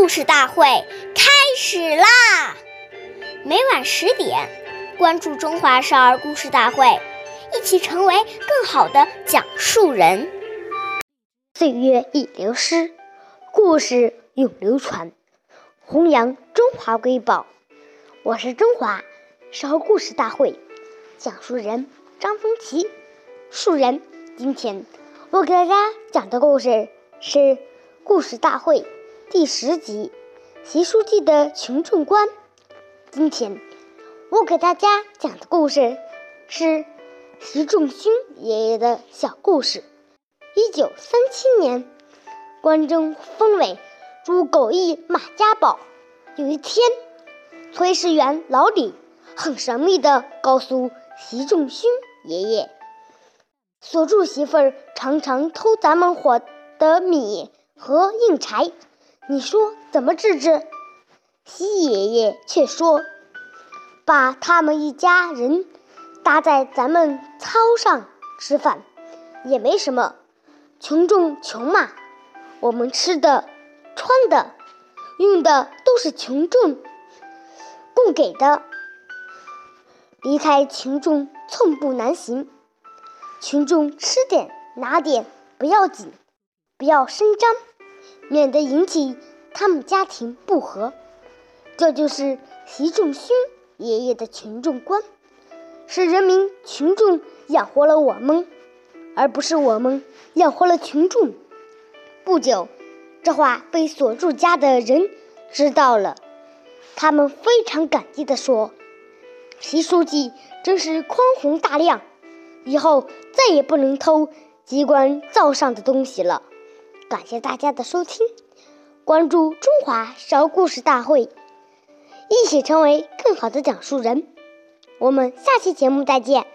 故事大会开始啦！每晚十点，关注《中华少儿故事大会》，一起成为更好的讲述人。岁月已流失，故事永流传，弘扬中华瑰宝。我是中华少儿故事大会讲述人张风奇，树人。今天我给大家讲的故事是《故事大会》。第十集，习书记的群众观。今天我给大家讲的故事是习仲勋爷爷的小故事。一九三七年，关中封为朱狗邑马家堡。有一天，炊事员老李很神秘地告诉习仲勋爷爷，锁住媳妇儿常常偷咱们伙的米和硬柴。你说怎么治治？习爷爷却说：“把他们一家人搭在咱们操上吃饭，也没什么。群众穷嘛，我们吃的、穿的、用的都是群众供给的。离开群众寸步难行。群众吃点拿点不要紧，不要声张。”免得引起他们家庭不和，这就是习仲勋爷爷的群众观，是人民群众养活了我们，而不是我们养活了群众。不久，这话被锁住家的人知道了，他们非常感激地说：“习书记真是宽宏大量，以后再也不能偷机关灶上的东西了。”感谢大家的收听，关注中华烧故事大会，一起成为更好的讲述人。我们下期节目再见。